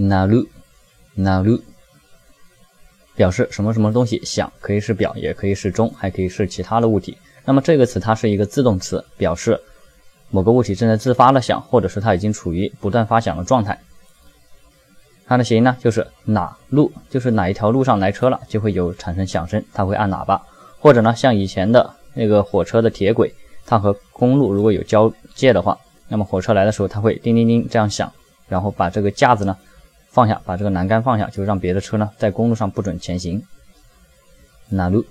なるなる表示什么什么东西响，可以是表，也可以是钟，还可以是其他的物体。那么这个词它是一个自动词，表示某个物体正在自发的响，或者是它已经处于不断发响的状态。它的谐音呢就是哪路，就是哪一条路上来车了，就会有产生响声，它会按喇叭。或者呢，像以前的那个火车的铁轨，它和公路如果有交界的话，那么火车来的时候，它会叮叮叮这样响，然后把这个架子呢 放下，把这个栏杆放下，就让别的车呢在公路上不准前行。哪路？